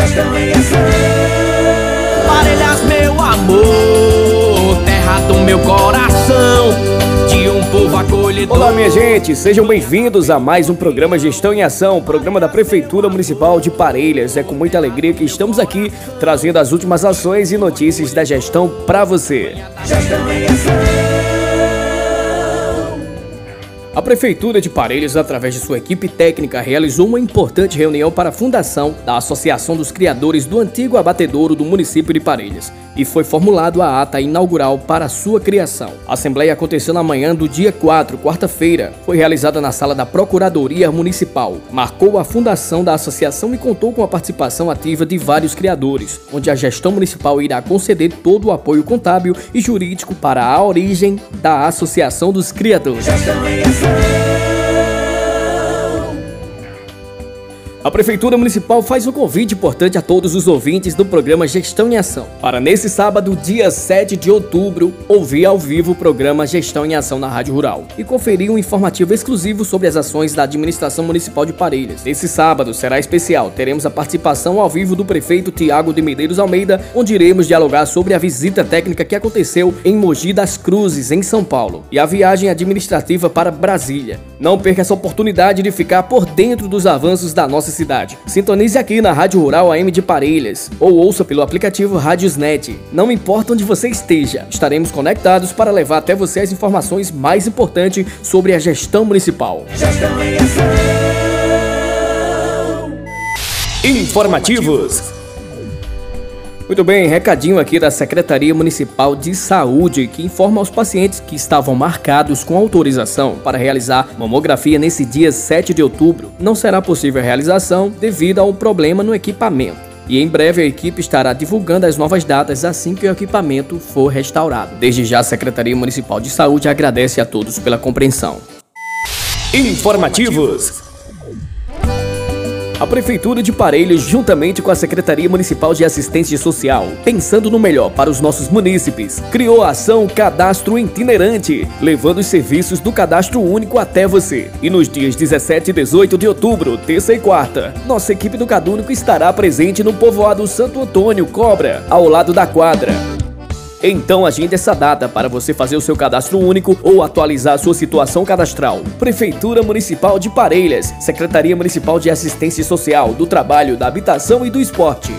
gestão em ação. Parelhas, meu amor, terra do meu coração. De um povo acolhedor. Olá, minha gente, sejam bem-vindos a mais um programa Gestão em Ação, programa da Prefeitura Municipal de Parelhas. É com muita alegria que estamos aqui trazendo as últimas ações e notícias da gestão para você. Gestão em Ação. A Prefeitura de Parelhas, através de sua equipe técnica, realizou uma importante reunião para a fundação da Associação dos Criadores do Antigo Abatedouro do município de Parelhas e foi formulado a ata inaugural para sua criação. A assembleia aconteceu na manhã do dia 4, quarta-feira. Foi realizada na sala da Procuradoria Municipal. Marcou a fundação da associação e contou com a participação ativa de vários criadores, onde a gestão municipal irá conceder todo o apoio contábil e jurídico para a origem da Associação dos Criadores. A Prefeitura Municipal faz um convite importante a todos os ouvintes do programa Gestão em Ação, para nesse sábado, dia 7 de outubro, ouvir ao vivo o programa Gestão em Ação na Rádio Rural e conferir um informativo exclusivo sobre as ações da Administração Municipal de Parelhas. Nesse sábado será especial, teremos a participação ao vivo do prefeito Tiago de Medeiros Almeida, onde iremos dialogar sobre a visita técnica que aconteceu em Mogi das Cruzes, em São Paulo, e a viagem administrativa para Brasília. Não perca essa oportunidade de ficar por dentro dos avanços da nossa cidade. Sintonize aqui na Rádio Rural AM de Parelhas ou ouça pelo aplicativo Rádiosnet. Não importa onde você esteja, estaremos conectados para levar até você as informações mais importantes sobre a gestão municipal. Gestão Informativos muito bem, recadinho aqui da Secretaria Municipal de Saúde que informa aos pacientes que estavam marcados com autorização para realizar mamografia nesse dia 7 de outubro. Não será possível a realização devido a um problema no equipamento. E em breve a equipe estará divulgando as novas datas assim que o equipamento for restaurado. Desde já, a Secretaria Municipal de Saúde agradece a todos pela compreensão. Informativos a Prefeitura de Parelhos, juntamente com a Secretaria Municipal de Assistência Social, pensando no melhor para os nossos munícipes, criou a ação Cadastro Itinerante, levando os serviços do cadastro único até você. E nos dias 17 e 18 de outubro, terça e quarta, nossa equipe do Cadúnico estará presente no povoado Santo Antônio Cobra, ao lado da quadra. Então agende essa data para você fazer o seu cadastro único ou atualizar a sua situação cadastral. Prefeitura Municipal de Parelhas, Secretaria Municipal de Assistência Social, do Trabalho, da Habitação e do Esporte.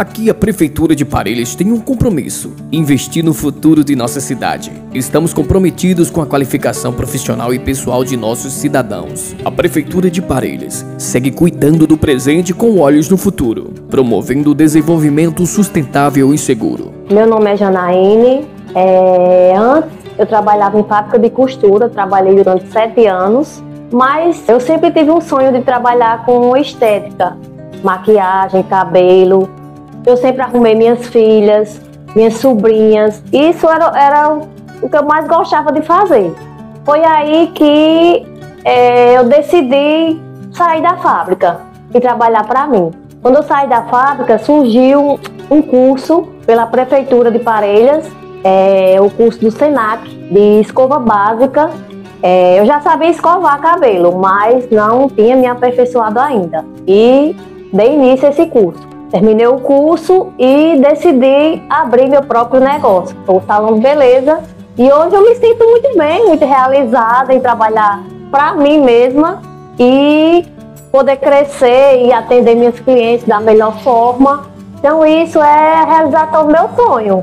Aqui a Prefeitura de Parelhas tem um compromisso: investir no futuro de nossa cidade. Estamos comprometidos com a qualificação profissional e pessoal de nossos cidadãos. A Prefeitura de Parelhas segue cuidando do presente com olhos no futuro, promovendo o desenvolvimento sustentável e seguro. Meu nome é Janaíne. É, antes eu trabalhava em fábrica de costura, trabalhei durante sete anos, mas eu sempre tive um sonho de trabalhar com estética, maquiagem, cabelo. Eu sempre arrumei minhas filhas, minhas sobrinhas. Isso era, era o que eu mais gostava de fazer. Foi aí que é, eu decidi sair da fábrica e trabalhar para mim. Quando eu saí da fábrica, surgiu um curso pela Prefeitura de Parelhas, é, o curso do SENAC, de escova básica. É, eu já sabia escovar cabelo, mas não tinha me aperfeiçoado ainda. E dei início a esse curso. Terminei o curso e decidi abrir meu próprio negócio, o Salão de Beleza. E hoje eu me sinto muito bem, muito realizada em trabalhar para mim mesma e poder crescer e atender meus clientes da melhor forma. Então isso é a realização do meu sonho.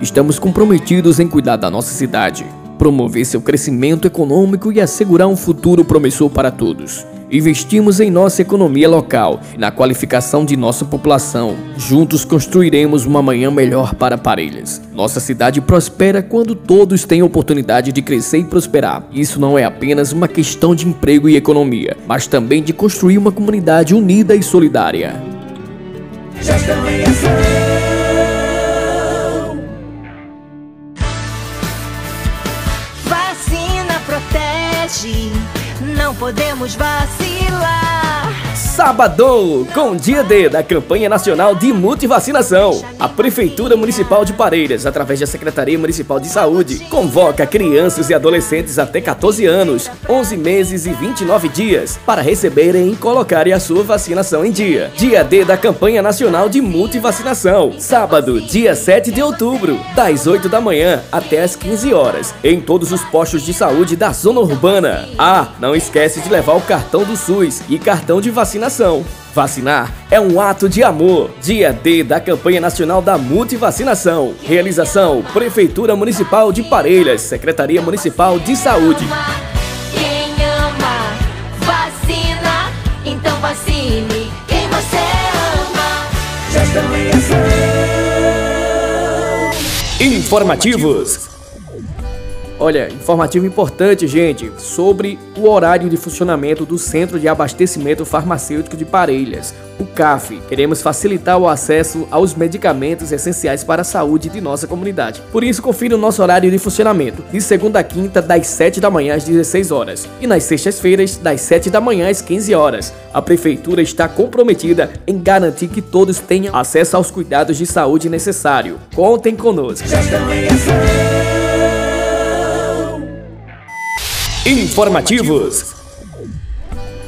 Estamos comprometidos em cuidar da nossa cidade promover seu crescimento econômico e assegurar um futuro promissor para todos. Investimos em nossa economia local e na qualificação de nossa população. Juntos construiremos uma manhã melhor para Parelhas. Nossa cidade prospera quando todos têm oportunidade de crescer e prosperar. Isso não é apenas uma questão de emprego e economia, mas também de construir uma comunidade unida e solidária. Podemos vacilar. Sábado, com dia D da campanha nacional de multivacinação. A Prefeitura Municipal de Parelhas, através da Secretaria Municipal de Saúde, convoca crianças e adolescentes até 14 anos, 11 meses e 29 dias para receberem e colocarem a sua vacinação em dia. Dia D da campanha nacional de multivacinação. Sábado, dia 7 de outubro, das 8 da manhã até as 15 horas, em todos os postos de saúde da zona urbana. Ah, não esquece de levar o cartão do SUS e cartão de vacinação vacinação. Vacinar é um ato de amor. Dia D da campanha nacional da multivacinação. Realização: Prefeitura Municipal de Parelhas, Secretaria Municipal de Saúde. Quem ama, vacina, então vacine quem você ama. Informativos. Olha, informativo importante, gente, sobre o horário de funcionamento do Centro de Abastecimento Farmacêutico de Parelhas, o CAF. Queremos facilitar o acesso aos medicamentos essenciais para a saúde de nossa comunidade. Por isso, confira o nosso horário de funcionamento, de segunda a quinta, das 7 da manhã às 16 horas, e nas sextas-feiras, das 7 da manhã às 15 horas. A Prefeitura está comprometida em garantir que todos tenham acesso aos cuidados de saúde necessário. Contem conosco. Informativos.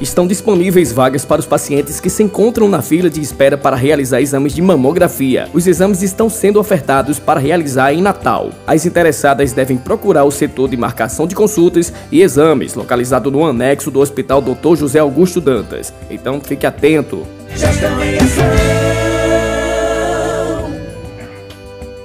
Estão disponíveis vagas para os pacientes que se encontram na fila de espera para realizar exames de mamografia. Os exames estão sendo ofertados para realizar em Natal. As interessadas devem procurar o setor de marcação de consultas e exames, localizado no anexo do Hospital Dr. José Augusto Dantas. Então fique atento.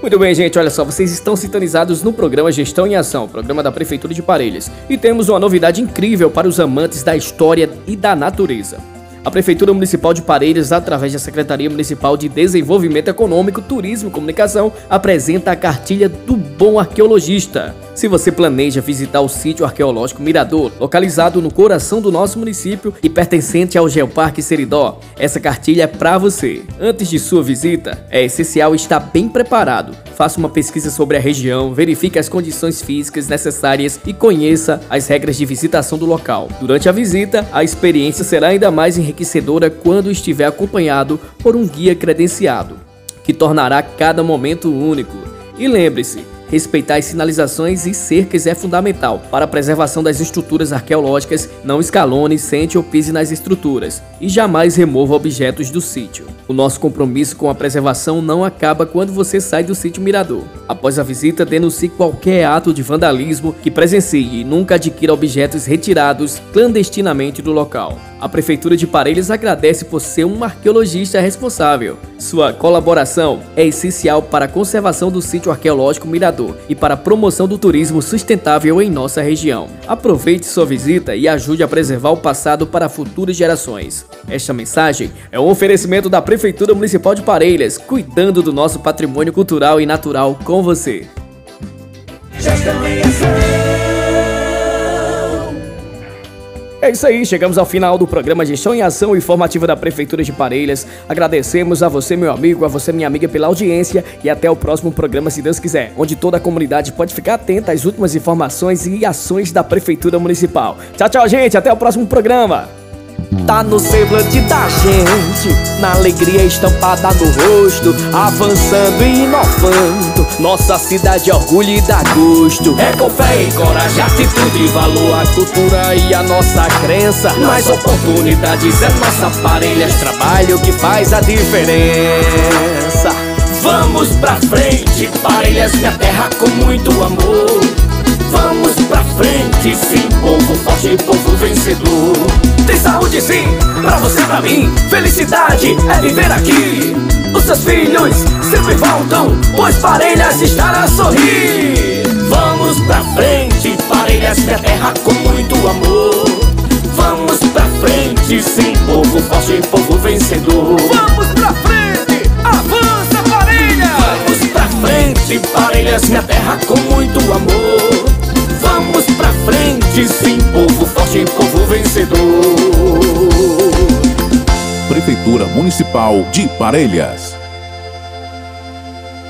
Muito bem, gente, olha só, vocês estão sintonizados no programa Gestão em Ação, programa da Prefeitura de Parelhas. E temos uma novidade incrível para os amantes da história e da natureza. A Prefeitura Municipal de Parelhas, através da Secretaria Municipal de Desenvolvimento Econômico, Turismo e Comunicação, apresenta a cartilha do Bom Arqueologista. Se você planeja visitar o sítio arqueológico Mirador, localizado no coração do nosso município e pertencente ao Geoparque Seridó, essa cartilha é para você. Antes de sua visita, é essencial estar bem preparado. Faça uma pesquisa sobre a região, verifique as condições físicas necessárias e conheça as regras de visitação do local. Durante a visita, a experiência será ainda mais enriquecedora quando estiver acompanhado por um guia credenciado, que tornará cada momento único. E lembre-se, Respeitar as sinalizações e cercas é fundamental para a preservação das estruturas arqueológicas. Não escalone, sente ou pise nas estruturas e jamais remova objetos do sítio. O nosso compromisso com a preservação não acaba quando você sai do sítio Mirador. Após a visita, denuncie qualquer ato de vandalismo que presencie e nunca adquira objetos retirados clandestinamente do local. A Prefeitura de Parelhas agradece por ser um arqueologista responsável. Sua colaboração é essencial para a conservação do sítio arqueológico Mirador e para a promoção do turismo sustentável em nossa região. Aproveite sua visita e ajude a preservar o passado para futuras gerações. Esta mensagem é um oferecimento da Prefeitura Municipal de Parelhas, cuidando do nosso patrimônio cultural e natural com você. É isso aí, chegamos ao final do programa Gestão em Ação Informativa da Prefeitura de Parelhas. Agradecemos a você, meu amigo, a você, minha amiga, pela audiência e até o próximo programa, se Deus quiser, onde toda a comunidade pode ficar atenta às últimas informações e ações da Prefeitura Municipal. Tchau, tchau, gente, até o próximo programa. Tá no semblante da gente, na alegria estampada no rosto, avançando e inovando. Nossa cidade é orgulho e dá gosto. É com fé e coragem, atitude, valor, a cultura e a nossa crença. Mais oportunidades é nossa parelha, trabalho que faz a diferença. Vamos pra frente, parelhas, minha terra com muito amor. Vamos pra frente, sim, povo forte, povo vencedor. Tem saúde sim, pra você, pra mim. Felicidade é viver aqui. Os seus filhos sempre voltam, pois parelhas estará a sorrir. Vamos pra frente minha terra com muito amor. Vamos pra frente, sim, povo forte, povo vencedor. Municipal de Parelhas.